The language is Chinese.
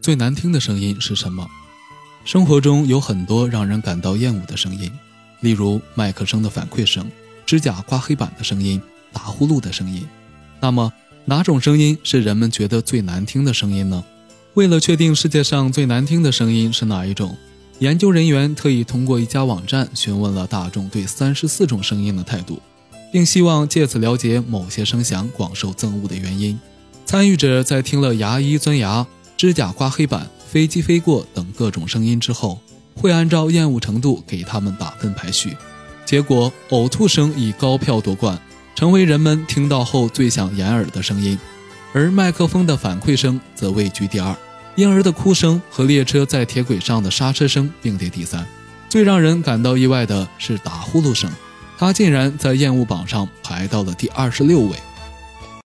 最难听的声音是什么？生活中有很多让人感到厌恶的声音，例如麦克声的反馈声、指甲刮黑板的声音、打呼噜的声音。那么，哪种声音是人们觉得最难听的声音呢？为了确定世界上最难听的声音是哪一种，研究人员特意通过一家网站询问了大众对三十四种声音的态度，并希望借此了解某些声响广受憎恶的原因。参与者在听了牙医钻牙、指甲刮黑板、飞机飞过等各种声音之后，会按照厌恶程度给他们打分排序。结果，呕吐声以高票夺冠，成为人们听到后最想掩耳的声音。而麦克风的反馈声则位居第二，婴儿的哭声和列车在铁轨上的刹车声并列第三。最让人感到意外的是打呼噜声，它竟然在厌恶榜上排到了第二十六位。